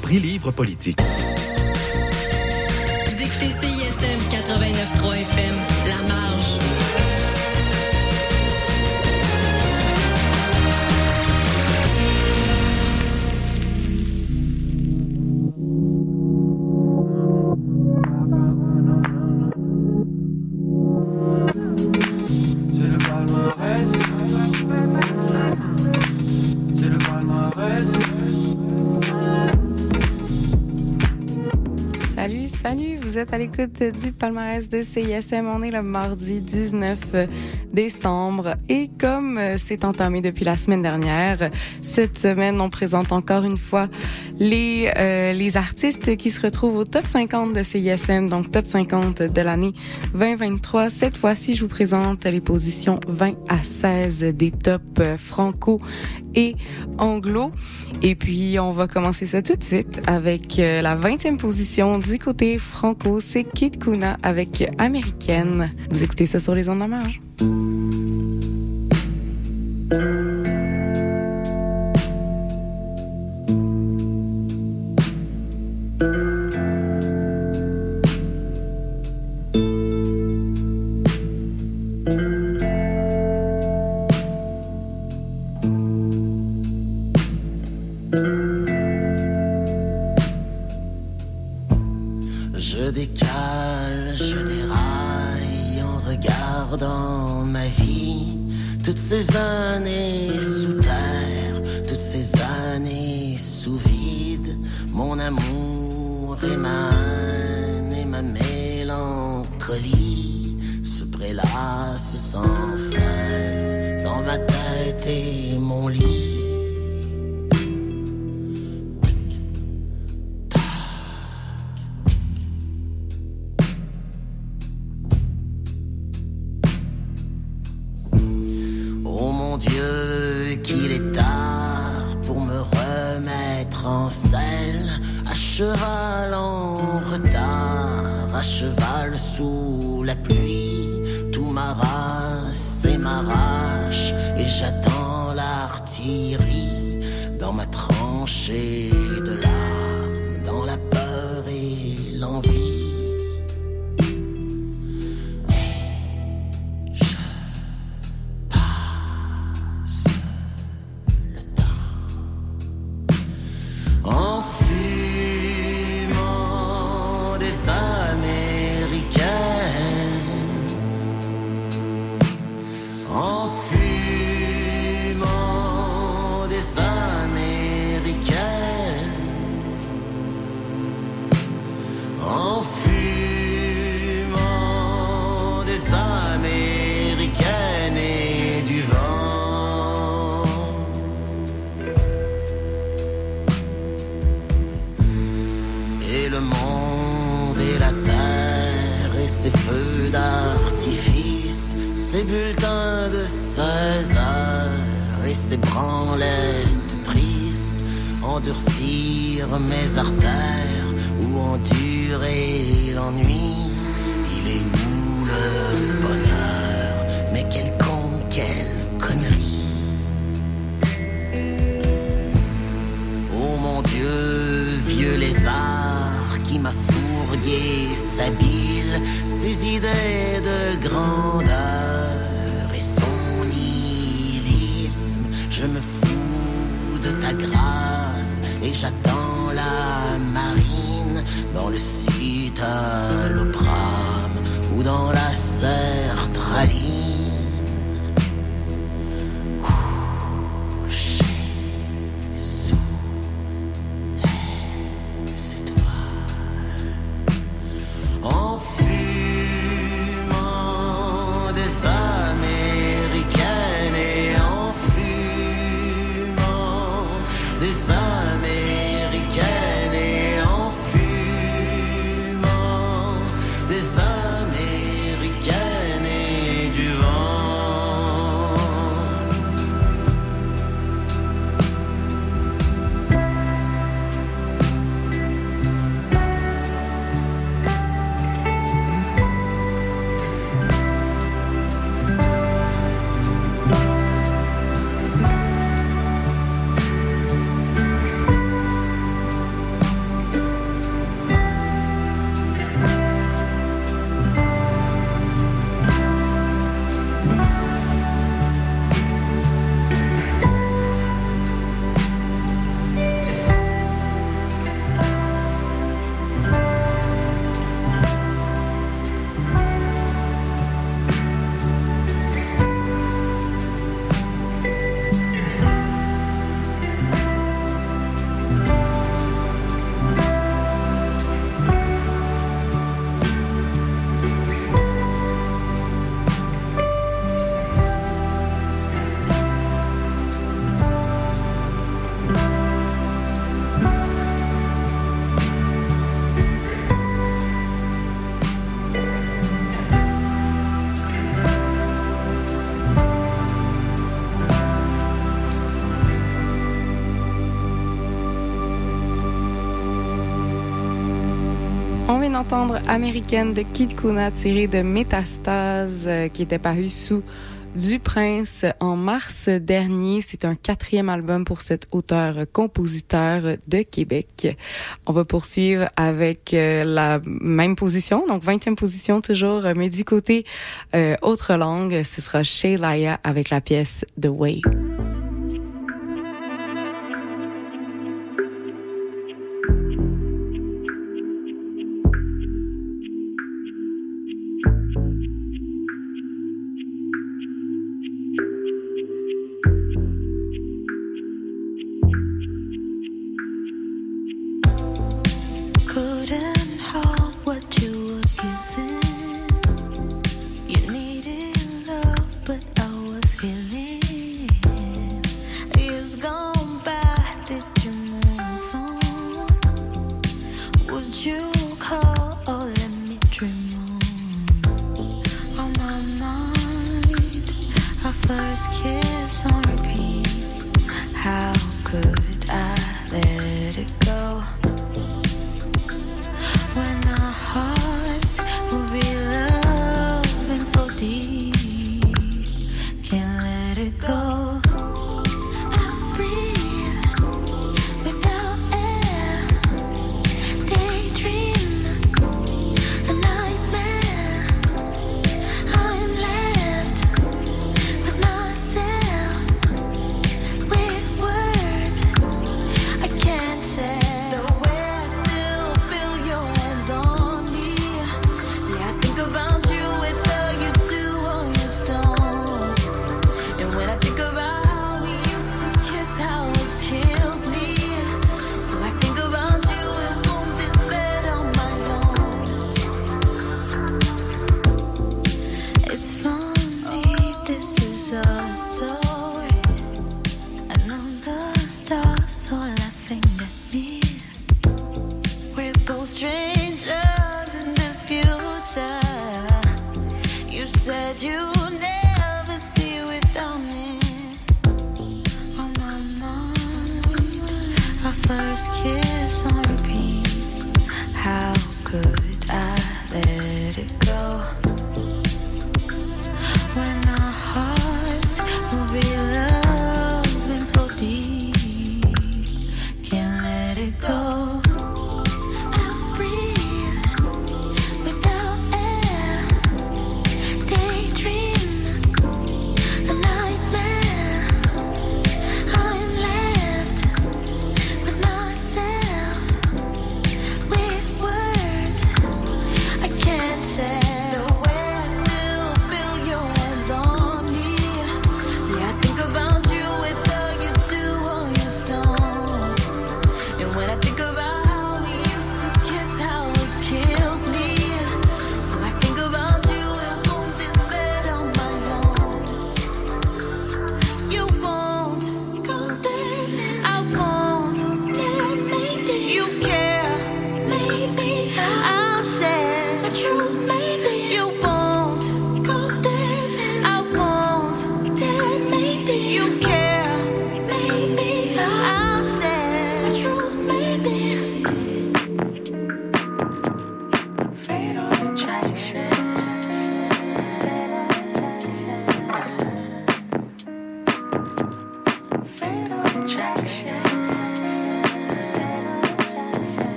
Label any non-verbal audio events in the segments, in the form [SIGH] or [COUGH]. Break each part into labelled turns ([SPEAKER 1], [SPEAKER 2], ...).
[SPEAKER 1] prix livre politique.
[SPEAKER 2] Vous écoutez CISM 89.3 FM, La Marge.
[SPEAKER 3] À l'écoute du palmarès de CISM. On est le mardi 19 décembre et comme euh, c'est entamé depuis la semaine dernière, cette semaine, on présente encore une fois les, euh, les artistes qui se retrouvent au top 50 de CISM, donc top 50 de l'année 2023. Cette fois-ci, je vous présente les positions 20 à 16 des tops euh, franco et anglo. Et puis, on va commencer ça tout de suite avec euh, la 20e position du côté franco. C'est Kid Kuna avec Américaine. Vous écoutez ça sur les ondes en marge.
[SPEAKER 4] thank you. Ces années sous terre, toutes ces années sous vide. Mon amour et ma haine et ma mélancolie se prélassent sans cesse dans ma tête et mon lit. Qui m'a fourgué sa bile, ses idées de grandeur et son nihilisme. Je me fous de ta grâce et j'attends la marine dans le citalopram ou dans la. Couché
[SPEAKER 5] vient d'entendre Américaine de Kid Kuna tirée de Métastase euh, qui était paru sous du Prince en mars dernier. C'est un quatrième album pour cet auteur-compositeur de Québec. On va poursuivre avec euh, la même position, donc 20e position toujours, mais du côté euh, autre langue, ce sera Laya avec la pièce The Way.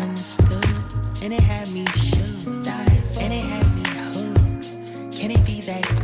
[SPEAKER 6] understood. And it had me
[SPEAKER 7] shook, and
[SPEAKER 8] it had me hooked. Can it be that good?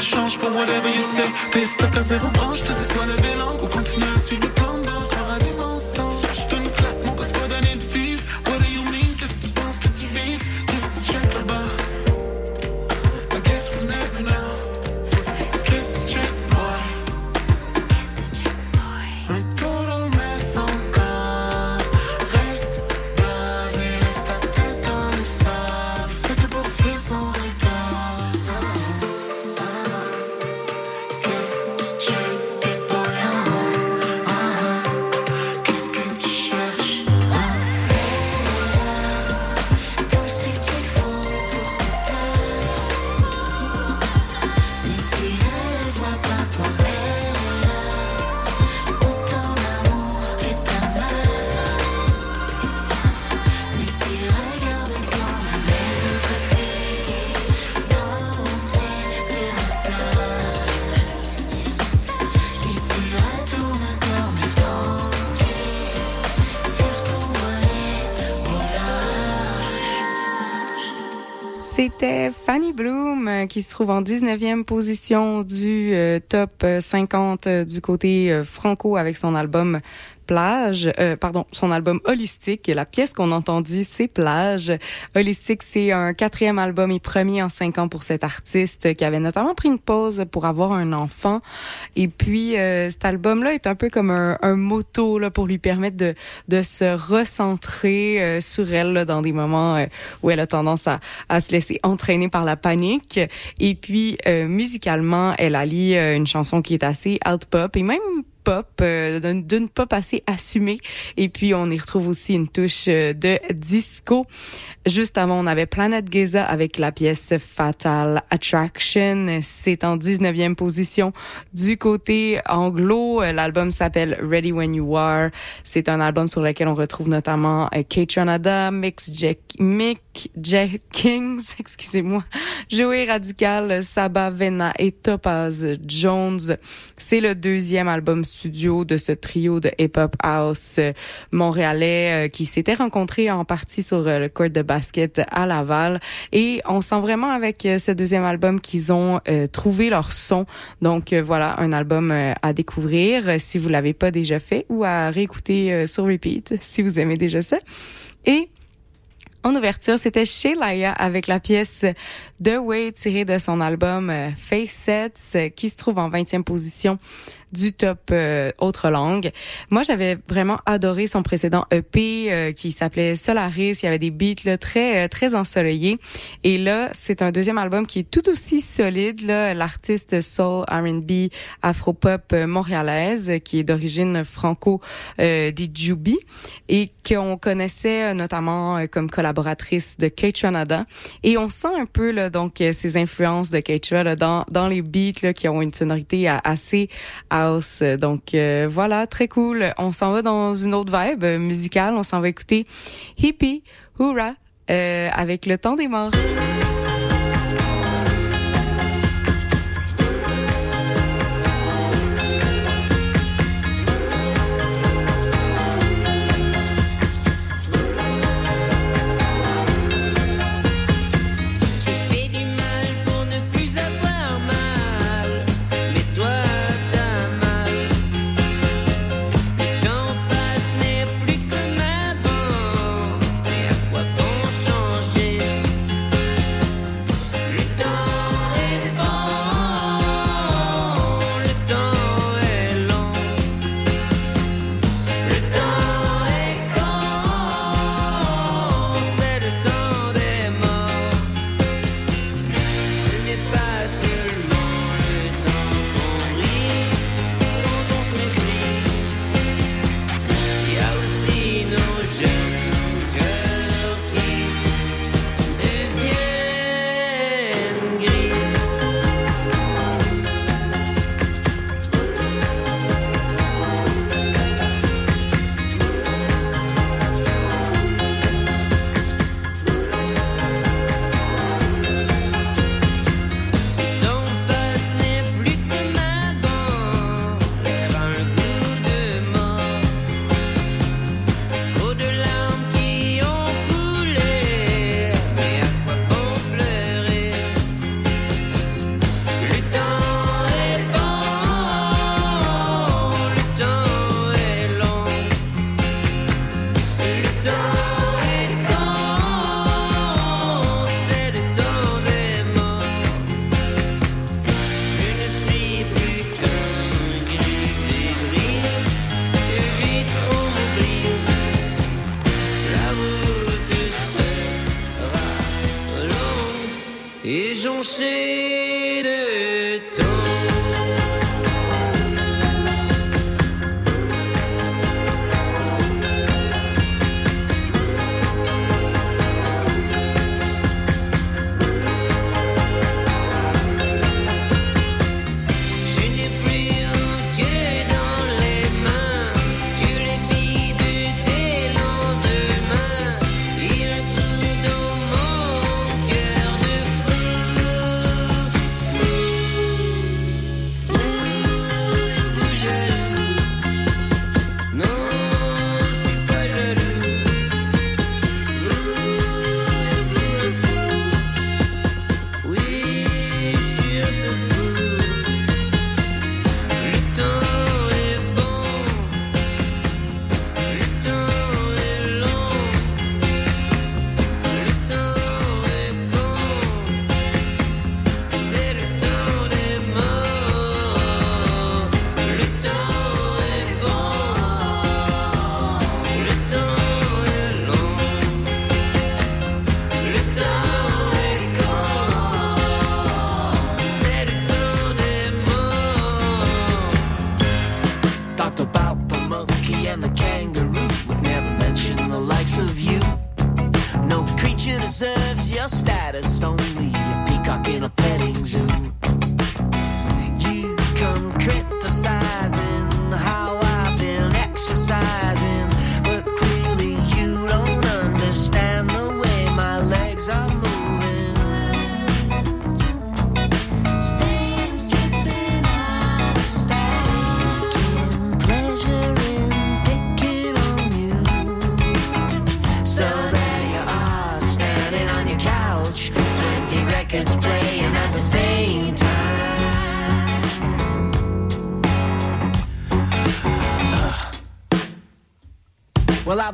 [SPEAKER 8] change pour whatever you say. T'es stuck à zéro branche,
[SPEAKER 6] tout
[SPEAKER 3] c'est soit levé qui se trouve en 19e position du euh, top euh, 50 euh, du côté franco avec son album Plage, euh, pardon, son album Holistique. La pièce qu'on a entendue, c'est Plage Holistique, c'est un quatrième album et premier en cinq ans pour cet artiste qui avait notamment pris une pause pour avoir un enfant. Et puis, euh, cet album-là est un peu comme un, un moto là, pour lui permettre de, de se recentrer euh, sur elle là, dans des moments euh, où elle a tendance à, à se laisser entraîner par la panique. Et puis, euh, musicalement, elle allie euh, une chanson qui est assez alt-pop et même pop, euh, d'une- pop assez assumée. Et puis, on y retrouve aussi une touche euh, de disco. Juste avant, on avait Planet Giza avec la pièce Fatal Attraction. C'est en 19e position du côté anglo. L'album s'appelle Ready When You Are. C'est un album sur lequel on retrouve notamment euh, Kate Tronada, Mix Jack, Mick Jenkins, [LAUGHS] excusez-moi, Joey Radical, Saba Vena et Topaz Jones. C'est le deuxième album studio de ce trio de hip-hop house euh, montréalais euh, qui s'était rencontré en partie sur le court de basket à Laval. Et on sent vraiment avec euh, ce deuxième album qu'ils ont euh, trouvé leur son. Donc euh, voilà, un album à découvrir si vous l'avez pas déjà fait ou à réécouter sur repeat si vous aimez déjà ça. Et en ouverture, c'était chez Laia avec la pièce The Way tirée de son album Face Sets qui se trouve en 20e position du top euh, autre langue. Moi, j'avais vraiment adoré son précédent EP euh, qui s'appelait Solaris. Il y avait des beats là, très euh, très ensoleillés. Et là, c'est un deuxième album qui est tout aussi solide. L'artiste soul R&B afro-pop euh, montréalaise qui est d'origine franco euh, d'Idjubi et qu'on connaissait euh, notamment comme collaboratrice de Kate Ranada. Et on sent un peu là donc ces influences de là, dans dans les beats là, qui ont une sonorité assez Donc euh, voilà, très cool. On s'en va dans une autre vibe musicale. On s'en va écouter Hippie Hoorah euh, avec le temps des morts.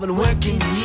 [SPEAKER 6] Been working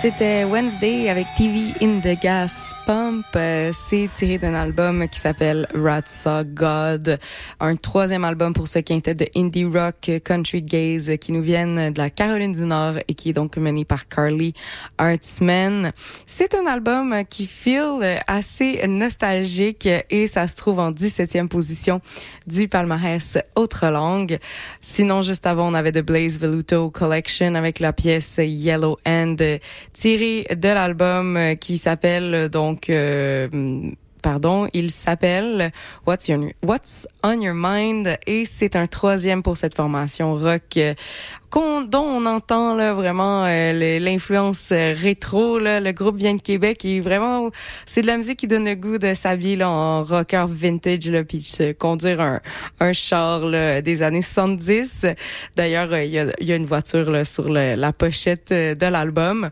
[SPEAKER 3] C'était Wednesday avec TV in the Gas Euh, c'est tiré d'un album qui s'appelle Ratsa God, un troisième album pour ce quintet de indie rock country gaze qui nous viennent de la Caroline du Nord et qui est donc mené par Carly Artsman. C'est un album qui feel assez nostalgique et ça se trouve en 17e position du palmarès Autre langue. Sinon, juste avant, on avait The Blaze Veluto Collection avec la pièce Yellow End tiré de l'album qui s'appelle euh, donc euh, pardon, il s'appelle What's, What's on Your Mind et c'est un troisième pour cette formation rock dont on entend là vraiment euh, l'influence euh, rétro. Là. Le groupe vient de Québec et vraiment, c'est de la musique qui donne le goût de s'habiller là, en rocker vintage, là, puis conduire un, un char là, des années 70. D'ailleurs, euh, il y, a, y, a, une voiture là, sur le, la pochette de l'album.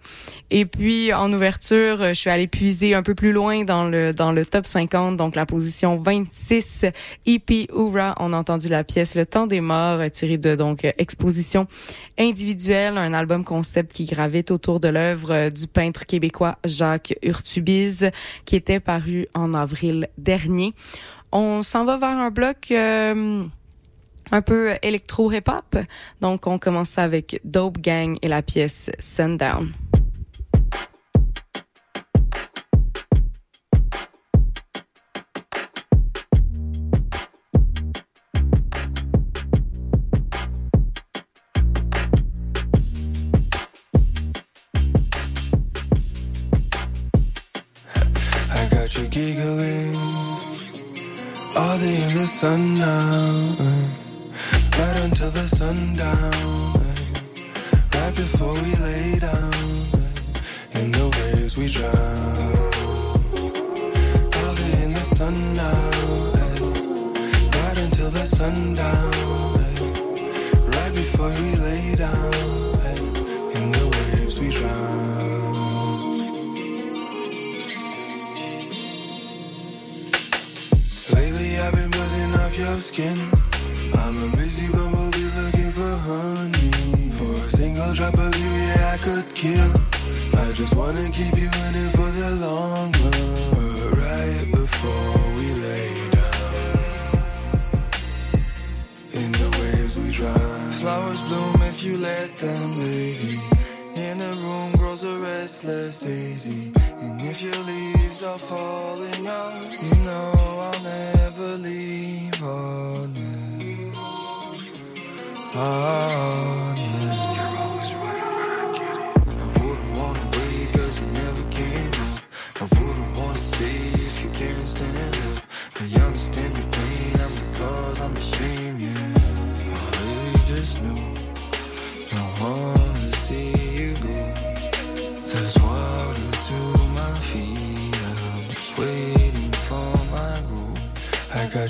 [SPEAKER 3] Et puis, en ouverture, je suis allée puiser un peu plus loin dans le, dans le top 50, donc la position 26, EP Oura. On a entendu la pièce Le temps des morts, tirée de donc exposition individuel, un album concept qui gravite autour de l'œuvre euh, du peintre québécois Jacques Urtubise, qui était paru en avril dernier. On s'en va vers un bloc euh, un peu électro-hip-hop. Donc, on commence avec Dope Gang et la pièce
[SPEAKER 9] Sundown.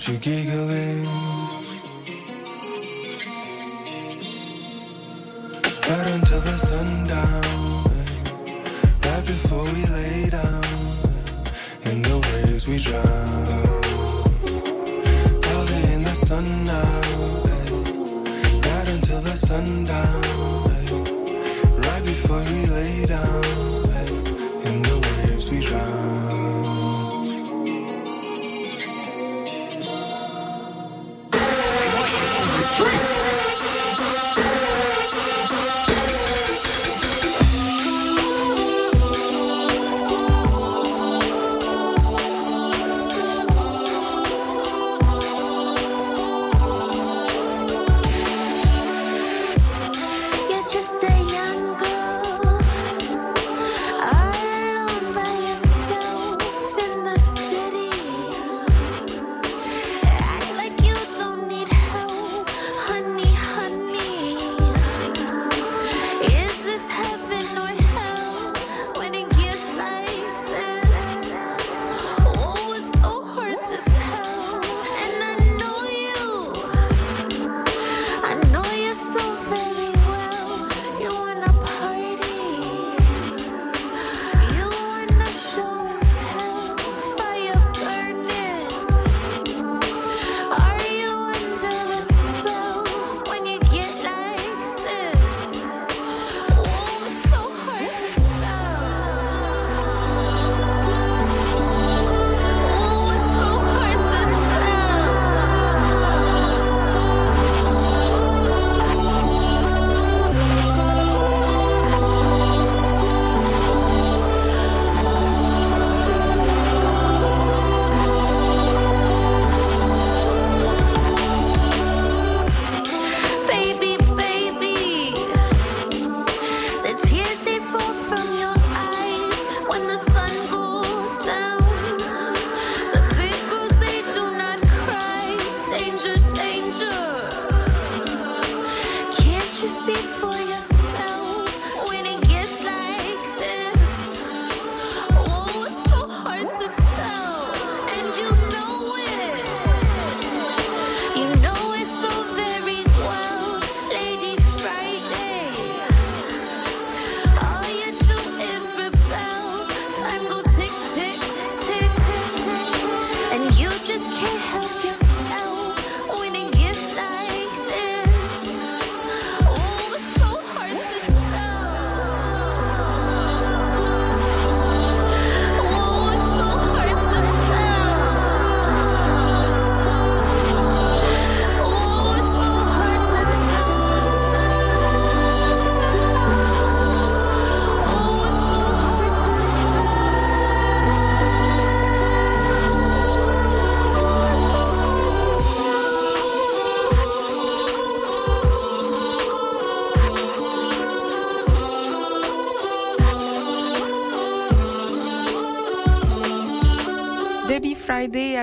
[SPEAKER 9] You giggling.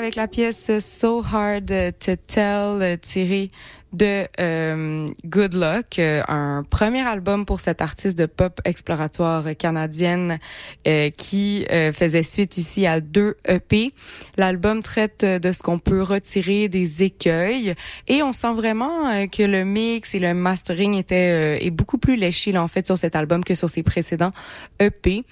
[SPEAKER 3] Avec la pièce So Hard to Tell tirée de euh, Good Luck, euh, un premier album pour cette artiste de pop exploratoire canadienne euh, qui faisait suite ici à deux EP. L'album traite de ce qu'on peut retirer des écueils et on sent vraiment que le mix et le mastering était est beaucoup plus léché en fait sur cet album que sur ses précédents EP.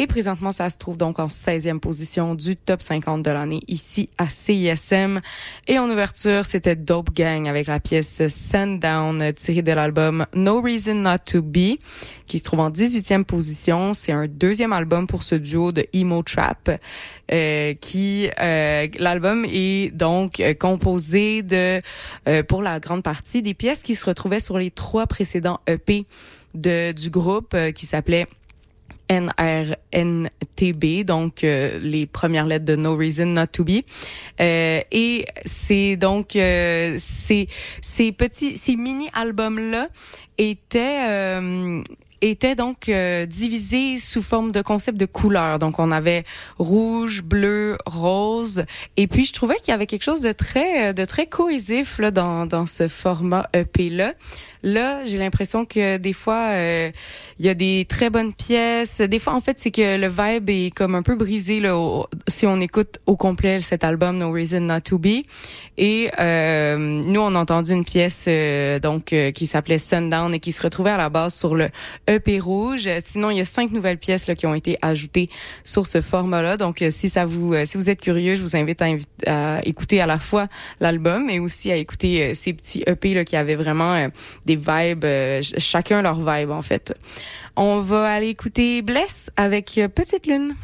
[SPEAKER 3] Et présentement, ça se trouve donc en 16e position du top 50 de l'année ici à CISM. Et en ouverture, c'était Dope Gang avec la pièce Sundown tirée de l'album No Reason Not to Be qui se trouve en 18e position. C'est un deuxième album pour ce duo de Emo Trap euh, qui euh, l'album est donc euh, composé de euh, pour la grande partie des pièces qui se retrouvaient sur les trois précédents EP de du groupe euh, qui s'appelait NRNTB, donc euh, les premières lettres de No Reason Not to Be. Euh, et c'est donc euh, ces petits ces mini albums là étaient euh, étaient donc euh, divisés sous forme de concept de couleurs. Donc on avait rouge, bleu, rose et puis je trouvais qu'il y avait quelque chose de très de très cohésif là dans dans ce format EP là. Là, j'ai l'impression que des fois euh, il y a des très bonnes pièces. Des fois en fait, c'est que le vibe est comme un peu brisé là si on écoute au complet cet album No Reason Not to Be et euh, nous on a entendu une pièce euh, donc euh, qui s'appelait Sundown et qui se retrouvait à la base sur le EP rouge. Sinon, il y a cinq nouvelles pièces là, qui ont été ajoutées sur ce format-là. Donc, euh, si ça vous, si vous êtes curieux, je vous invite à, écouter à la fois l'album, mais aussi à écouter ces petits EP là qui avaient vraiment des vibes, euh, ch- chacun leur vibe en fait. On va aller écouter Bless avec euh, Petite Lune.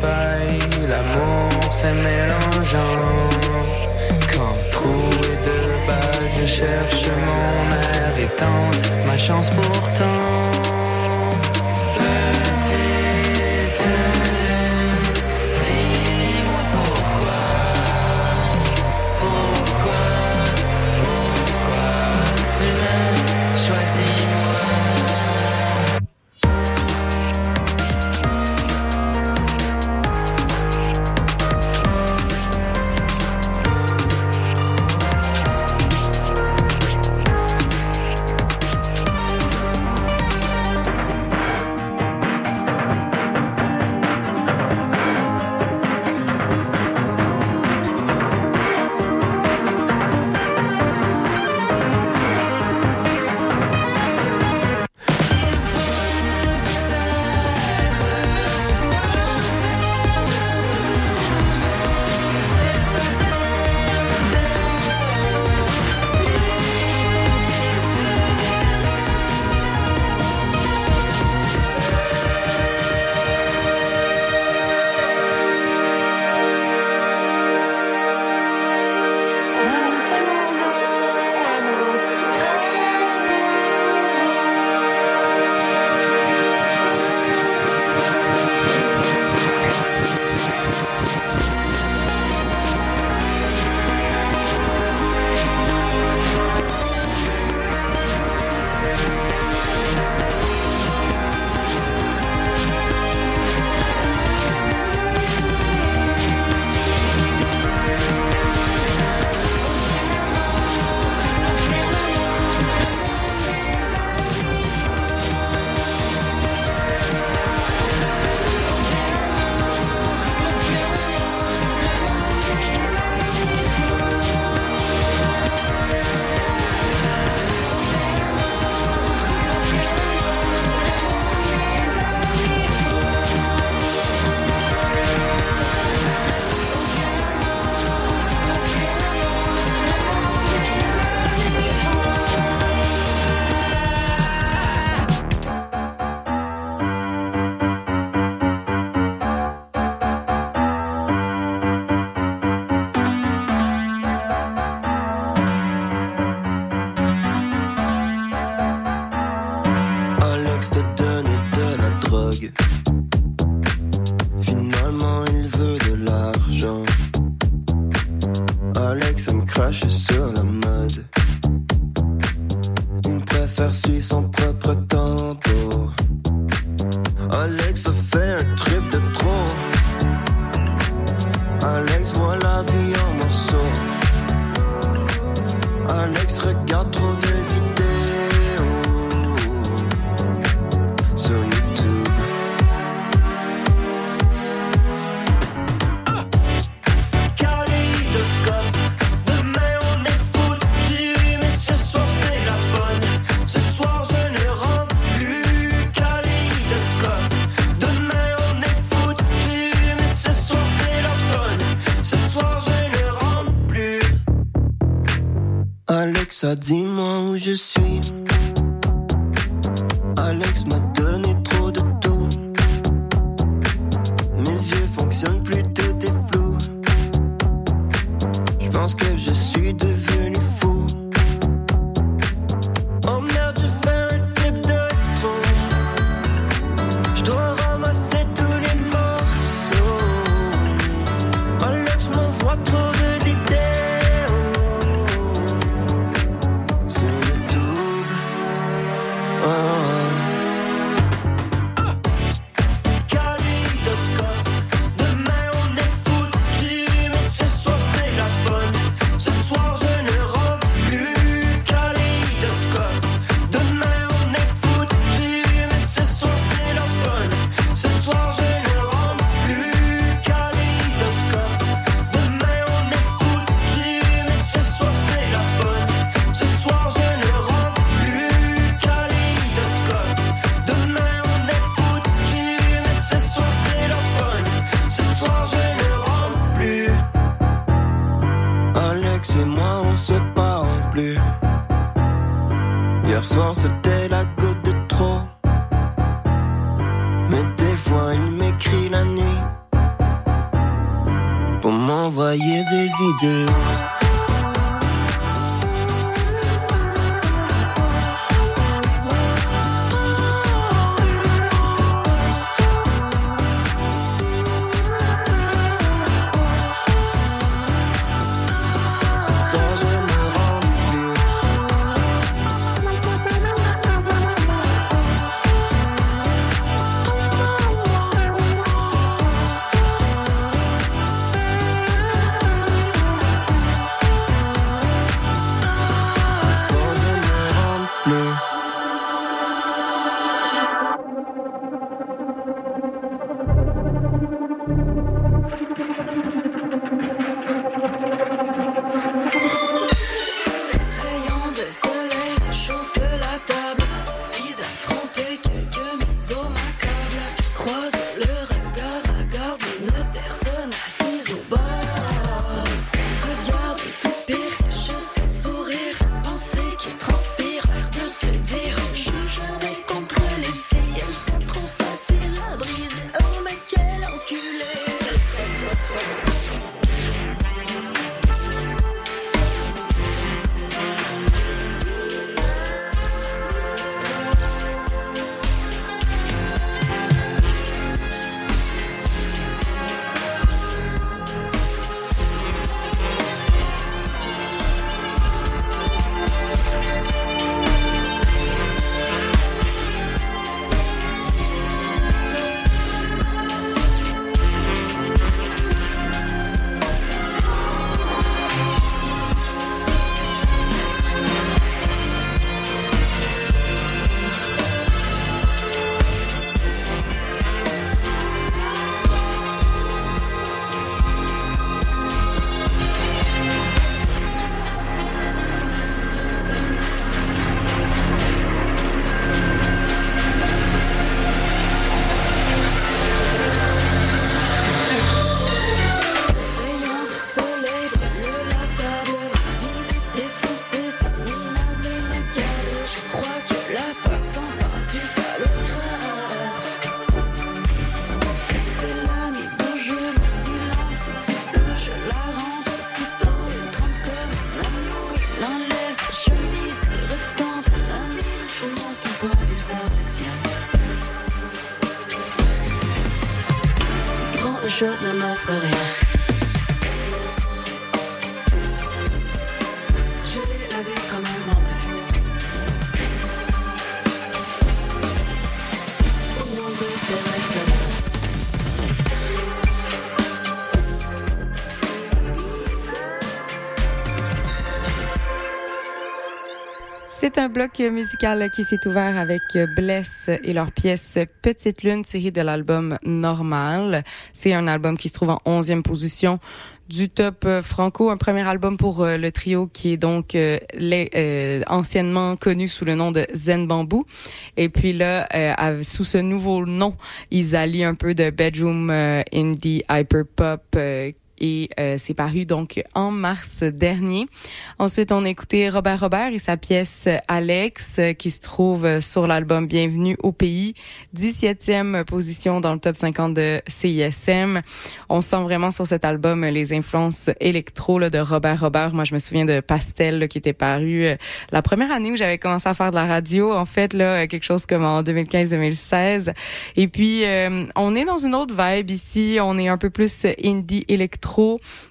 [SPEAKER 10] Paille, l'amour s'est mélangeant. Quand troué de bas, je cherche mon air et tente ma chance pourtant. ça, dis-moi
[SPEAKER 11] où je suis. Alex m'a donné trop de tout. Mes yeux fonctionnent plutôt des flous. Je pense que je
[SPEAKER 7] chose ne m'offre rien. Un
[SPEAKER 3] bloc musical qui s'est ouvert avec Bless et leur pièce Petite Lune tirée de l'album Normal. C'est un album qui se trouve en 11e position du top euh, franco, un premier album pour euh, le trio qui est donc euh, les, euh, anciennement connu sous le nom de Zen Bamboo. Et puis là, euh, sous ce nouveau nom, ils allient un peu de bedroom indie hyper pop. Et euh, c'est paru donc en mars dernier. Ensuite, on a écouté Robert Robert et sa pièce Alex euh, qui se trouve sur l'album Bienvenue au pays, 17e position dans le top 50 de CISM. On sent vraiment sur cet album euh, les influences électro là, de Robert Robert. Moi, je me souviens de Pastel là, qui était paru euh, la première année où j'avais commencé à faire de la radio. En fait, là, quelque chose comme en 2015-2016. Et puis, euh, on est dans une autre vibe ici. On est un peu plus indie électro,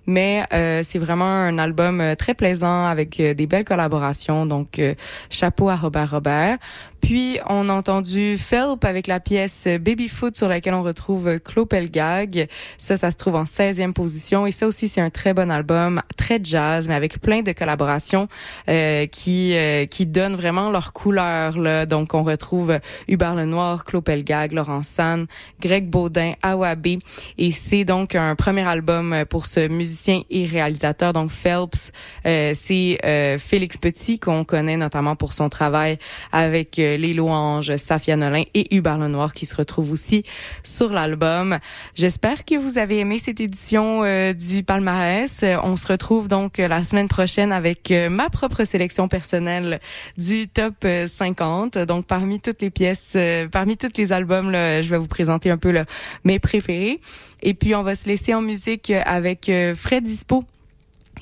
[SPEAKER 3] mais euh, c'est vraiment un album euh, très plaisant avec euh, des belles collaborations. Donc, euh, chapeau à Robert Robert. Puis, on a entendu Phelp avec la pièce Babyfoot sur laquelle on retrouve Claude Pelgag. Ça, ça se trouve en 16e position. Et ça aussi, c'est un très bon album, très jazz, mais avec plein de collaborations euh, qui euh, qui donnent vraiment leur couleur. Là. Donc, on retrouve Hubert Lenoir, Claude Pelgag, Laurent San, Greg Baudin, Awabé. Et c'est donc un premier album pour ce musicien et réalisateur. Donc, Phelps, euh, c'est euh, Félix Petit, qu'on connaît notamment pour son travail avec Les Louanges, Safia Nolin et Hubert Lenoir, qui se retrouvent aussi sur l'album. J'espère que vous avez aimé cette édition euh, du palmarès. Euh, On se retrouve donc euh, la semaine prochaine avec euh, ma propre sélection personnelle du top euh, 50. Donc, parmi toutes les pièces, euh, parmi tous les albums, là, je vais vous présenter un peu là, mes préférés. Et puis, on va se laisser en musique euh, avec euh, Fred Dispo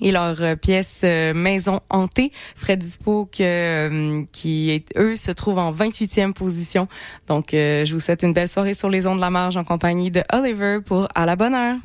[SPEAKER 3] et leur euh, pièce euh, Maison hantée. Fred Dispo euh, qui eux se trouvent en 28e position. Donc euh, je vous souhaite une belle soirée sur les ondes de la marge en compagnie de Oliver pour À la bonne heure.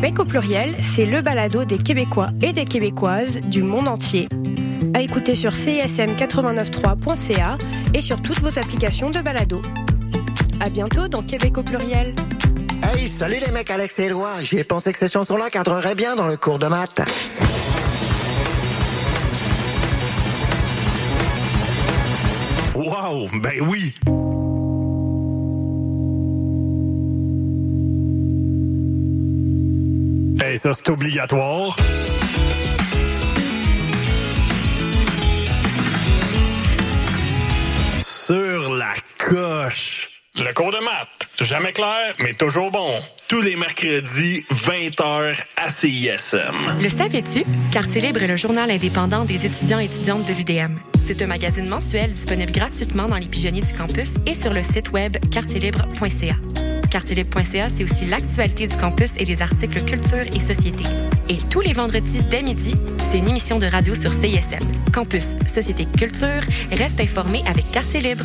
[SPEAKER 12] Québec au pluriel, c'est le balado des Québécois et des Québécoises du monde entier. À écouter sur csm893.ca et sur toutes vos applications de balado. À bientôt dans Québec au pluriel.
[SPEAKER 13] Hey, salut les mecs, Alex et Éloi. J'ai pensé que ces chansons-là cadreraient bien dans le cours de maths.
[SPEAKER 1] Wow, ben oui! Ça, c'est obligatoire. Sur la coche. Le cours de maths. Jamais clair, mais toujours bon. Tous les mercredis, 20h à CISM.
[SPEAKER 14] Le savais-tu? Quartier Libre est le journal indépendant des étudiants et étudiantes de l'UDM. C'est un magazine mensuel disponible gratuitement dans les pigeonniers du campus et sur le site web quartierlibre.ca. Quartierlibre.ca, c'est aussi l'actualité du campus et des articles culture et société. Et tous les vendredis dès midi, c'est une émission de radio sur CISM. Campus, société, culture, reste informé avec Quartier Libre.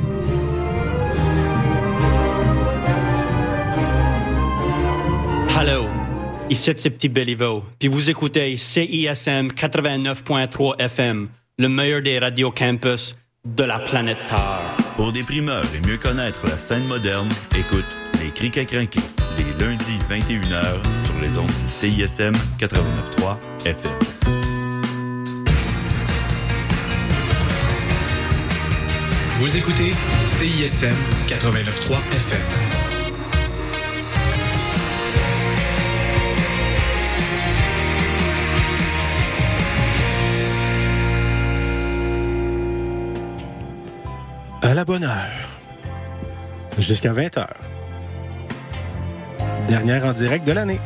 [SPEAKER 15] Ici c'est Petit Béliveau, puis vous écoutez CISM 89.3 FM, le meilleur des radios campus de la planète Terre.
[SPEAKER 16] Pour des primeurs et mieux connaître la scène moderne, écoute Les Crics à crinquer, les lundis 21h sur les ondes du CISM 89.3 FM.
[SPEAKER 1] Vous écoutez CISM 89.3 FM.
[SPEAKER 17] À la bonne heure. Jusqu'à 20h. Dernière en direct de l'année.